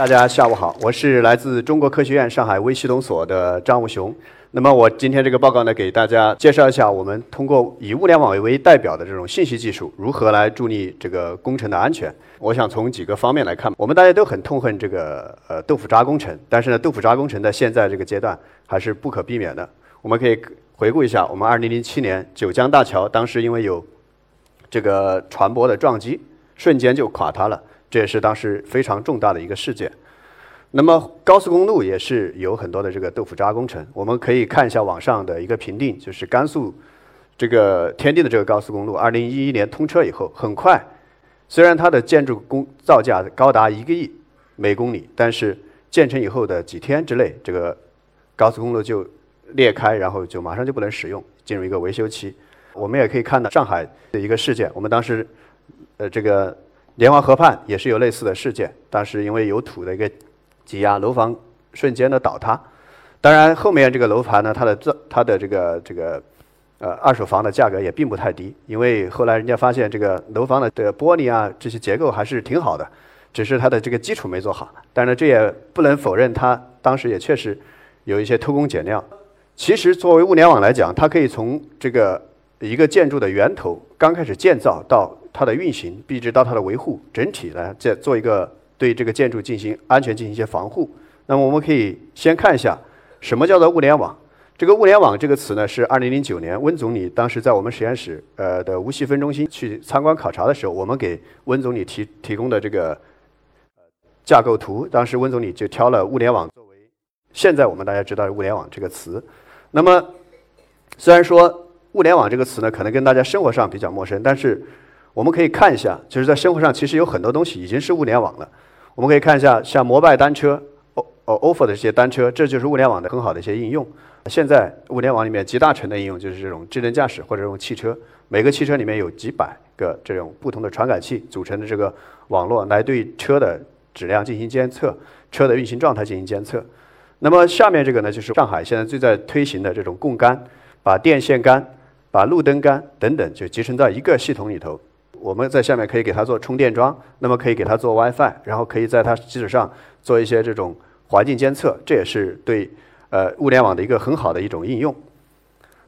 大家下午好，我是来自中国科学院上海微系统所的张武雄。那么我今天这个报告呢，给大家介绍一下我们通过以物联网为代表的这种信息技术如何来助力这个工程的安全。我想从几个方面来看，我们大家都很痛恨这个呃豆腐渣工程，但是呢，豆腐渣工程在现在这个阶段还是不可避免的。我们可以回顾一下，我们2007年九江大桥当时因为有这个船舶的撞击，瞬间就垮塌了，这也是当时非常重大的一个事件。那么高速公路也是有很多的这个豆腐渣工程，我们可以看一下网上的一个评定，就是甘肃这个天地的这个高速公路，二零一一年通车以后，很快，虽然它的建筑工造价高达一个亿每公里，但是建成以后的几天之内，这个高速公路就裂开，然后就马上就不能使用，进入一个维修期。我们也可以看到上海的一个事件，我们当时呃这个莲花河畔也是有类似的事件，当时因为有土的一个。挤压楼房瞬间的倒塌，当然后面这个楼盘呢，它的这它的这个这个呃二手房的价格也并不太低，因为后来人家发现这个楼房的这个玻璃啊这些结构还是挺好的，只是它的这个基础没做好。但是这也不能否认它当时也确实有一些偷工减料。其实作为物联网来讲，它可以从这个一个建筑的源头刚开始建造到它的运行，一直到它的维护，整体来再做一个。对这个建筑进行安全进行一些防护。那么我们可以先看一下什么叫做物联网。这个物联网这个词呢，是二零零九年温总理当时在我们实验室呃的无细分中心去参观考察的时候，我们给温总理提提供的这个架构图。当时温总理就挑了物联网作为现在我们大家知道的物联网这个词。那么虽然说物联网这个词呢，可能跟大家生活上比较陌生，但是我们可以看一下，就是在生活上其实有很多东西已经是物联网了。我们可以看一下，像摩拜单车、o 哦 ofo 的这些单车，这就是物联网的很好的一些应用。现在物联网里面集大成的应用就是这种智能驾驶或者这种汽车，每个汽车里面有几百个这种不同的传感器组成的这个网络，来对车的质量进行监测，车的运行状态进行监测。那么下面这个呢，就是上海现在最在推行的这种共杆，把电线杆、把路灯杆等等就集成在一个系统里头。我们在下面可以给它做充电桩，那么可以给它做 WiFi，然后可以在它基础上做一些这种环境监测，这也是对呃物联网的一个很好的一种应用。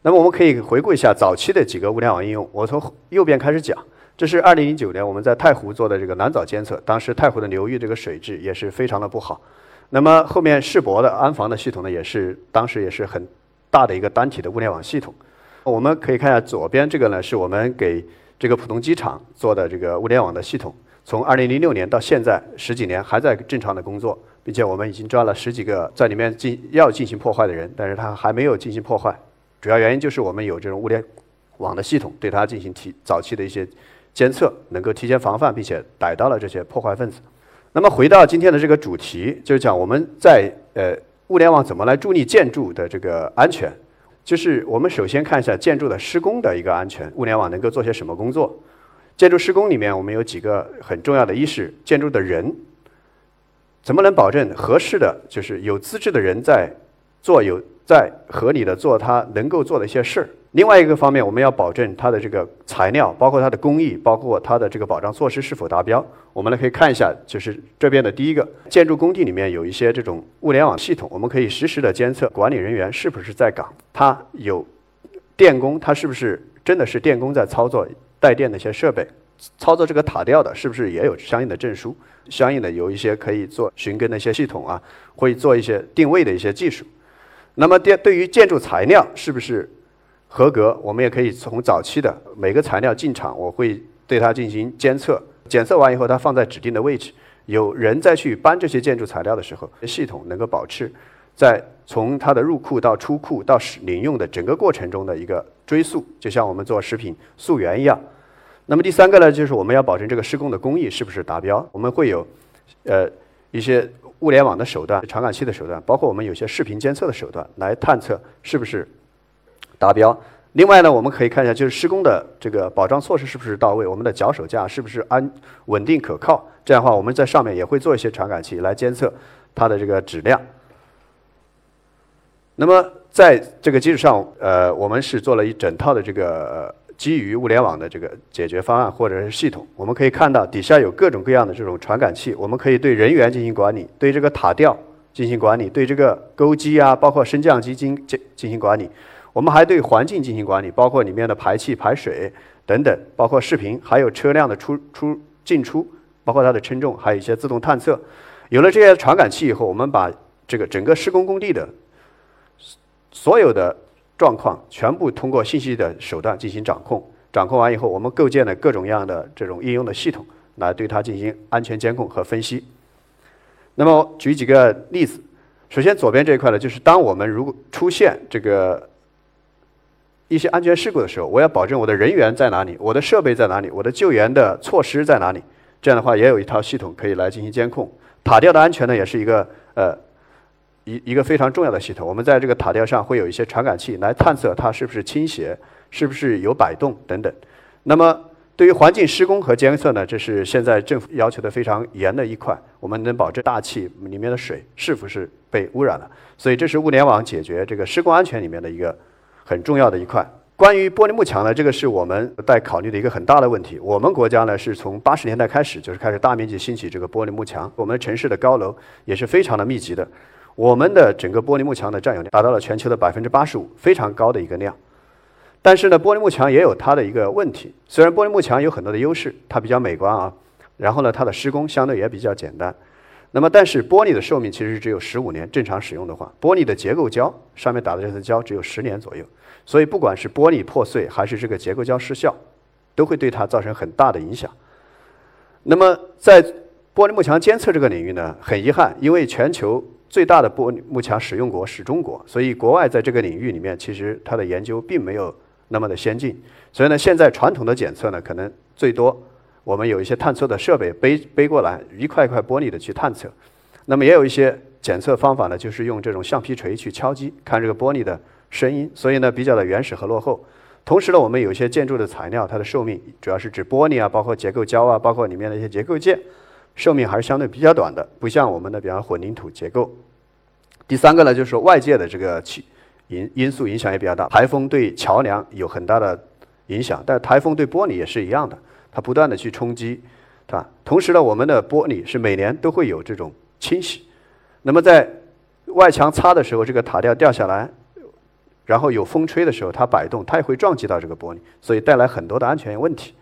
那么我们可以回顾一下早期的几个物联网应用。我从右边开始讲，这是二零零九年我们在太湖做的这个蓝藻监测，当时太湖的流域这个水质也是非常的不好。那么后面世博的安防的系统呢，也是当时也是很大的一个单体的物联网系统。我们可以看一下左边这个呢，是我们给这个浦东机场做的这个物联网的系统，从二零零六年到现在十几年还在正常的工作，并且我们已经抓了十几个在里面进要进行破坏的人，但是他还没有进行破坏，主要原因就是我们有这种物联网的系统，对它进行提早期的一些监测，能够提前防范，并且逮到了这些破坏分子。那么回到今天的这个主题，就是讲我们在呃物联网怎么来助力建筑的这个安全。就是我们首先看一下建筑的施工的一个安全，物联网能够做些什么工作？建筑施工里面，我们有几个很重要的，一是建筑的人，怎么能保证合适的，就是有资质的人在做，有在合理的做他能够做的一些事儿。另外一个方面，我们要保证它的这个材料，包括它的工艺，包括它的这个保障措施是否达标。我们呢可以看一下，就是这边的第一个，建筑工地里面有一些这种物联网系统，我们可以实时的监测管理人员是不是在岗，他有电工，他是不是真的是电工在操作带电的一些设备，操作这个塔吊的，是不是也有相应的证书，相应的有一些可以做寻根的一些系统啊，会做一些定位的一些技术。那么电对于建筑材料是不是？合格，我们也可以从早期的每个材料进场，我会对它进行监测，检测完以后，它放在指定的位置，有人再去搬这些建筑材料的时候，系统能够保持在从它的入库到出库到使领用的整个过程中的一个追溯，就像我们做食品溯源一样。那么第三个呢，就是我们要保证这个施工的工艺是不是达标，我们会有呃一些物联网的手段、传感器的手段，包括我们有些视频监测的手段来探测是不是。达标。另外呢，我们可以看一下，就是施工的这个保障措施是不是到位，我们的脚手架是不是安稳定可靠。这样的话，我们在上面也会做一些传感器来监测它的这个质量。那么在这个基础上，呃，我们是做了一整套的这个基于物联网的这个解决方案或者是系统，我们可以看到底下有各种各样的这种传感器，我们可以对人员进行管理，对这个塔吊进行管理，对这个钩机啊，包括升降机进进进行管理。我们还对环境进行管理，包括里面的排气、排水等等，包括视频，还有车辆的出出进出，包括它的称重，还有一些自动探测。有了这些传感器以后，我们把这个整个施工工地的所有的状况全部通过信息的手段进行掌控。掌控完以后，我们构建了各种各样的这种应用的系统，来对它进行安全监控和分析。那么举几个例子，首先左边这一块呢，就是当我们如果出现这个。一些安全事故的时候，我要保证我的人员在哪里，我的设备在哪里，我的救援的措施在哪里。这样的话，也有一套系统可以来进行监控。塔吊的安全呢，也是一个呃一一个非常重要的系统。我们在这个塔吊上会有一些传感器来探测它是不是倾斜，是不是有摆动等等。那么对于环境施工和监测呢，这是现在政府要求的非常严的一块。我们能保证大气里面的水是不是被污染了。所以这是物联网解决这个施工安全里面的一个。很重要的一块。关于玻璃幕墙呢，这个是我们在考虑的一个很大的问题。我们国家呢是从八十年代开始就是开始大面积兴起这个玻璃幕墙，我们城市的高楼也是非常的密集的。我们的整个玻璃幕墙的占有量达到了全球的百分之八十五，非常高的一个量。但是呢，玻璃幕墙也有它的一个问题。虽然玻璃幕墙有很多的优势，它比较美观啊，然后呢，它的施工相对也比较简单。那么，但是玻璃的寿命其实只有十五年，正常使用的话，玻璃的结构胶上面打的这层胶只有十年左右，所以不管是玻璃破碎还是这个结构胶失效，都会对它造成很大的影响。那么，在玻璃幕墙监测这个领域呢，很遗憾，因为全球最大的玻璃幕墙使用国是中国，所以国外在这个领域里面，其实它的研究并没有那么的先进。所以呢，现在传统的检测呢，可能最多。我们有一些探测的设备背背过来，一块一块玻璃的去探测。那么也有一些检测方法呢，就是用这种橡皮锤去敲击，看这个玻璃的声音。所以呢，比较的原始和落后。同时呢，我们有一些建筑的材料，它的寿命主要是指玻璃啊，包括结构胶啊，包括里面的一些结构件，寿命还是相对比较短的，不像我们的比方混凝土结构。第三个呢，就是说外界的这个气因因素影响也比较大，台风对桥梁有很大的影响，但台风对玻璃也是一样的。它不断的去冲击，对吧？同时呢，我们的玻璃是每年都会有这种清洗。那么在外墙擦的时候，这个塔吊掉下来，然后有风吹的时候，它摆动，它也会撞击到这个玻璃，所以带来很多的安全问题。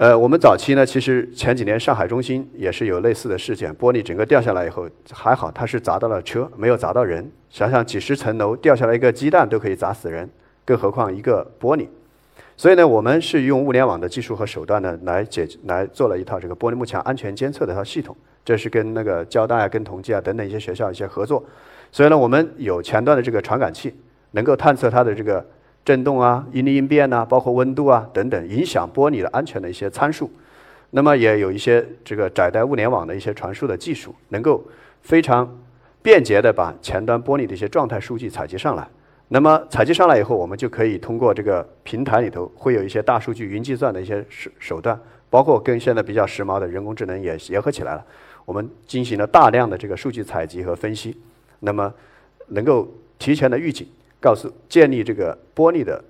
呃，我们早期呢，其实前几年上海中心也是有类似的事件，玻璃整个掉下来以后，还好它是砸到了车，没有砸到人。想想几十层楼掉下来一个鸡蛋都可以砸死人，更何况一个玻璃。所以呢，我们是用物联网的技术和手段呢，来解来做了一套这个玻璃幕墙安全监测的一套系统。这是跟那个交大啊、跟同济啊等等一些学校一些合作。所以呢，我们有前端的这个传感器，能够探测它的这个震动啊、应力应变呐，包括温度啊等等影响玻璃的安全的一些参数。那么也有一些这个窄带物联网的一些传输的技术，能够非常便捷的把前端玻璃的一些状态数据采集上来。那么采集上来以后，我们就可以通过这个平台里头会有一些大数据、云计算的一些手手段，包括跟现在比较时髦的人工智能也结合起来了。我们进行了大量的这个数据采集和分析，那么能够提前的预警，告诉建立这个玻璃的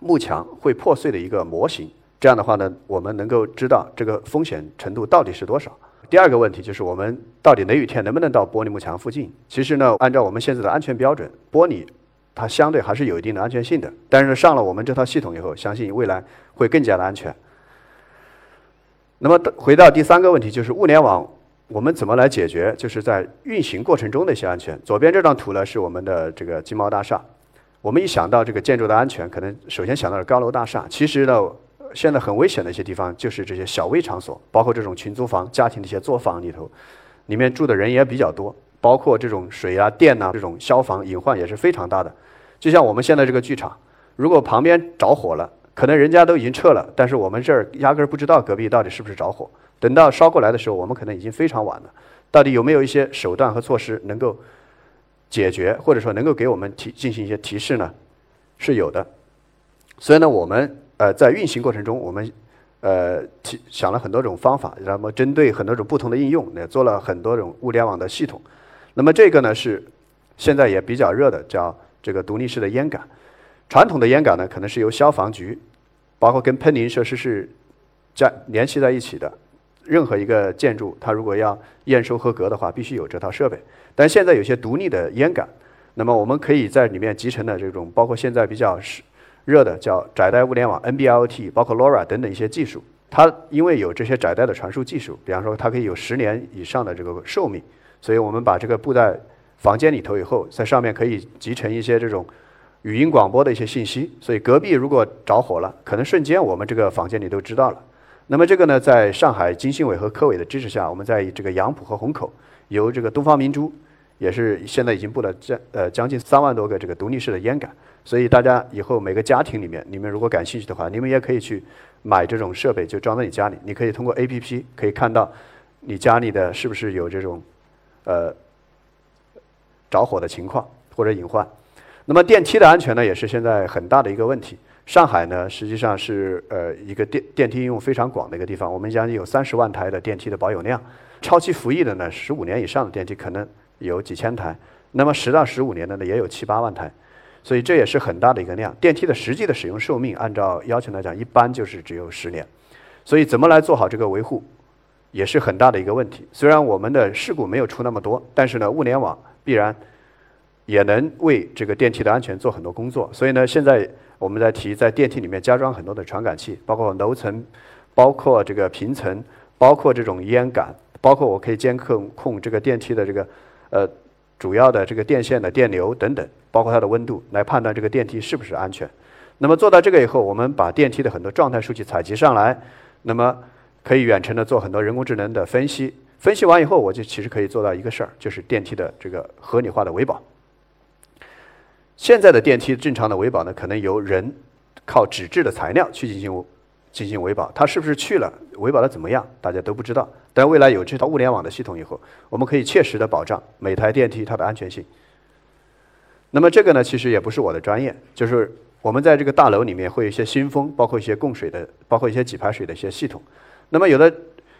幕墙会破碎的一个模型。这样的话呢，我们能够知道这个风险程度到底是多少。第二个问题就是我们到底雷雨天能不能到玻璃幕墙附近？其实呢，按照我们现在的安全标准，玻璃。它相对还是有一定的安全性的，但是上了我们这套系统以后，相信未来会更加的安全。那么回到第三个问题，就是物联网我们怎么来解决？就是在运行过程中的一些安全。左边这张图呢是我们的这个金茂大厦，我们一想到这个建筑的安全，可能首先想到了高楼大厦。其实呢，现在很危险的一些地方就是这些小微场所，包括这种群租房、家庭的一些作坊里头，里面住的人也比较多。包括这种水啊、电呐，这种消防隐患也是非常大的。就像我们现在这个剧场，如果旁边着火了，可能人家都已经撤了，但是我们这儿压根儿不知道隔壁到底是不是着火。等到烧过来的时候，我们可能已经非常晚了。到底有没有一些手段和措施能够解决，或者说能够给我们提进行一些提示呢？是有的。所以呢，我们呃在运行过程中，我们呃提想了很多种方法，那么针对很多种不同的应用，也做了很多种物联网的系统。那么这个呢是现在也比较热的，叫这个独立式的烟感。传统的烟感呢，可能是由消防局，包括跟喷淋设施是加联系在一起的。任何一个建筑，它如果要验收合格的话，必须有这套设备。但现在有些独立的烟感，那么我们可以在里面集成的这种，包括现在比较是热的叫窄带物联网 （NB-IoT），包括 LoRa 等等一些技术。它因为有这些窄带的传输技术，比方说它可以有十年以上的这个寿命，所以我们把这个布在房间里头以后，在上面可以集成一些这种语音广播的一些信息。所以隔壁如果着火了，可能瞬间我们这个房间里都知道了。那么这个呢，在上海经信委和科委的支持下，我们在这个杨浦和虹口，由这个东方明珠，也是现在已经布了将呃将近三万多个这个独立式的烟感。所以大家以后每个家庭里面，你们如果感兴趣的话，你们也可以去买这种设备，就装在你家里。你可以通过 APP 可以看到你家里的是不是有这种呃着火的情况或者隐患。那么电梯的安全呢，也是现在很大的一个问题。上海呢，实际上是呃一个电电梯应用非常广的一个地方。我们将近有三十万台的电梯的保有量，超期服役的呢，十五年以上的电梯可能有几千台，那么十到十五年的呢，也有七八万台，所以这也是很大的一个量。电梯的实际的使用寿命，按照要求来讲，一般就是只有十年，所以怎么来做好这个维护，也是很大的一个问题。虽然我们的事故没有出那么多，但是呢，物联网必然也能为这个电梯的安全做很多工作。所以呢，现在。我们在提在电梯里面加装很多的传感器，包括楼层，包括这个平层，包括这种烟感，包括我可以监控控这个电梯的这个呃主要的这个电线的电流等等，包括它的温度，来判断这个电梯是不是安全。那么做到这个以后，我们把电梯的很多状态数据采集上来，那么可以远程的做很多人工智能的分析。分析完以后，我就其实可以做到一个事儿，就是电梯的这个合理化的维保。现在的电梯正常的维保呢，可能由人靠纸质的材料去进行进行维保，它是不是去了维保的怎么样，大家都不知道。但未来有这套物联网的系统以后，我们可以切实的保障每台电梯它的安全性。那么这个呢，其实也不是我的专业，就是我们在这个大楼里面会有一些新风，包括一些供水的，包括一些给排水的一些系统。那么有了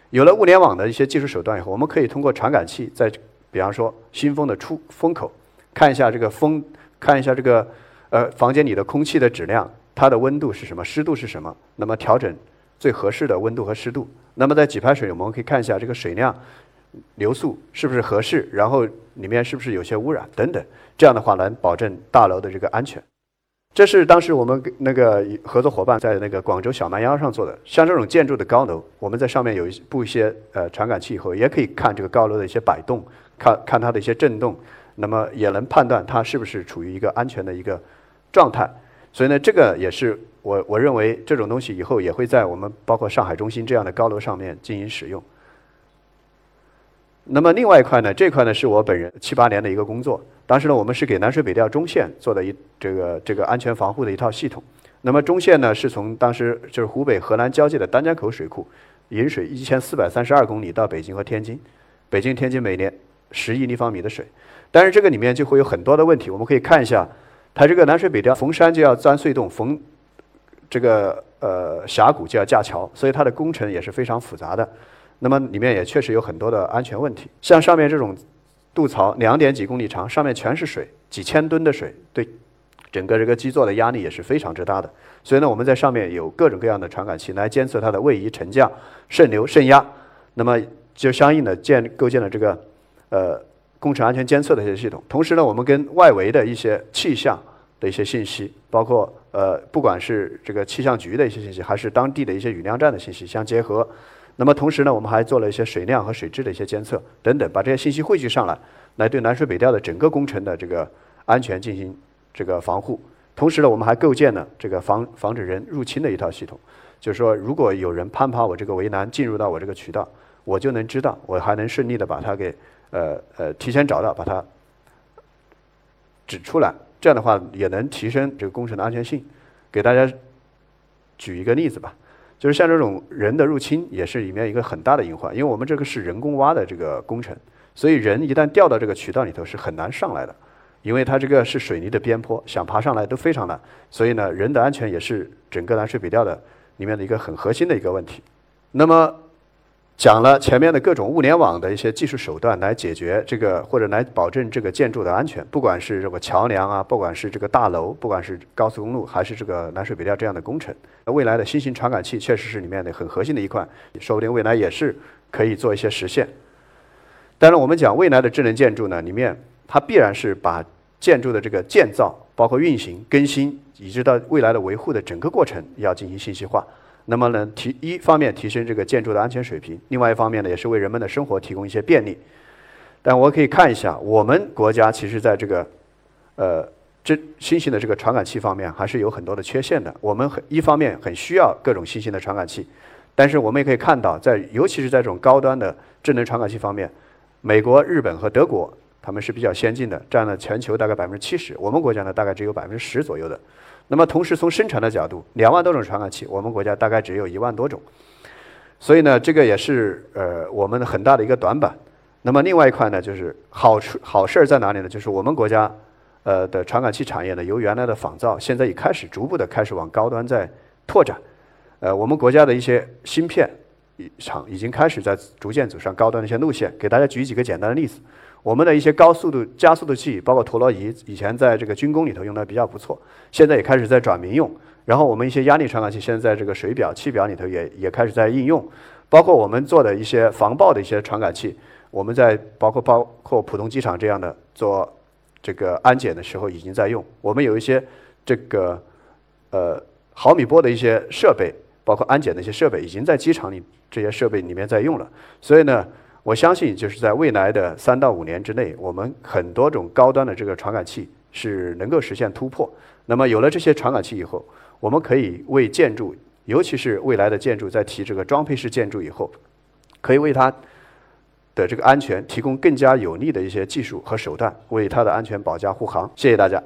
有了物联网的一些技术手段以后，我们可以通过传感器在比方说新风的出风口看一下这个风。看一下这个，呃，房间里的空气的质量，它的温度是什么，湿度是什么？那么调整最合适的温度和湿度。那么在给排水，我们可以看一下这个水量、流速是不是合适，然后里面是不是有些污染等等。这样的话能保证大楼的这个安全。这是当时我们那个合作伙伴在那个广州小蛮腰上做的。像这种建筑的高楼，我们在上面有一布一些呃传感器以后，也可以看这个高楼的一些摆动，看看它的一些震动。那么也能判断它是不是处于一个安全的一个状态，所以呢，这个也是我我认为这种东西以后也会在我们包括上海中心这样的高楼上面进行使用。那么另外一块呢，这块呢是我本人七八年的一个工作，当时呢我们是给南水北调中线做的一这个这个安全防护的一套系统。那么中线呢是从当时就是湖北河南交界的丹江口水库引水一千四百三十二公里到北京和天津，北京天津每年十亿立方米的水。但是这个里面就会有很多的问题，我们可以看一下，它这个南水北调逢山就要钻隧洞，逢这个呃峡谷就要架桥，所以它的工程也是非常复杂的。那么里面也确实有很多的安全问题，像上面这种渡槽两点几公里长，上面全是水，几千吨的水，对整个这个基座的压力也是非常之大的。所以呢，我们在上面有各种各样的传感器来监测它的位移、沉降、渗流、渗压，那么就相应的建构建了这个呃。工程安全监测的一些系统，同时呢，我们跟外围的一些气象的一些信息，包括呃，不管是这个气象局的一些信息，还是当地的一些雨量站的信息相结合。那么同时呢，我们还做了一些水量和水质的一些监测等等，把这些信息汇聚上来，来对南水北调的整个工程的这个安全进行这个防护。同时呢，我们还构建了这个防防止人入侵的一套系统，就是说，如果有人攀爬我这个围栏进入到我这个渠道，我就能知道，我还能顺利的把它给。呃呃，提前找到，把它指出来，这样的话也能提升这个工程的安全性。给大家举一个例子吧，就是像这种人的入侵，也是里面一个很大的隐患。因为我们这个是人工挖的这个工程，所以人一旦掉到这个渠道里头是很难上来的，因为它这个是水泥的边坡，想爬上来都非常难。所以呢，人的安全也是整个南水北调的里面的一个很核心的一个问题。那么。讲了前面的各种物联网的一些技术手段来解决这个，或者来保证这个建筑的安全，不管是这个桥梁啊，不管是这个大楼，不管是高速公路，还是这个南水北调这样的工程，未来的新型传感器确实是里面的很核心的一块，说不定未来也是可以做一些实现。当然，我们讲未来的智能建筑呢，里面它必然是把建筑的这个建造、包括运行、更新，以及到未来的维护的整个过程要进行信息化。那么呢，提一方面提升这个建筑的安全水平，另外一方面呢，也是为人们的生活提供一些便利。但我可以看一下，我们国家其实在这个，呃，这新型的这个传感器方面还是有很多的缺陷的。我们很一方面很需要各种新型的传感器，但是我们也可以看到，在尤其是在这种高端的智能传感器方面，美国、日本和德国他们是比较先进的，占了全球大概百分之七十。我们国家呢，大概只有百分之十左右的。那么同时从生产的角度，两万多种传感器，我们国家大概只有一万多种，所以呢，这个也是呃我们的很大的一个短板。那么另外一块呢，就是好处好事儿在哪里呢？就是我们国家呃的传感器产业呢，由原来的仿造，现在已开始逐步的开始往高端在拓展。呃，我们国家的一些芯片厂已经开始在逐渐走上高端的一些路线。给大家举几个简单的例子。我们的一些高速度加速度器，包括陀螺仪，以前在这个军工里头用的比较不错，现在也开始在转民用。然后我们一些压力传感器，现在在这个水表、气表里头也也开始在应用。包括我们做的一些防爆的一些传感器，我们在包括包括浦东机场这样的做这个安检的时候已经在用。我们有一些这个呃毫米波的一些设备，包括安检的一些设备，已经在机场里这些设备里面在用了。所以呢。我相信，就是在未来的三到五年之内，我们很多种高端的这个传感器是能够实现突破。那么有了这些传感器以后，我们可以为建筑，尤其是未来的建筑在提这个装配式建筑以后，可以为它的这个安全提供更加有利的一些技术和手段，为它的安全保驾护航。谢谢大家。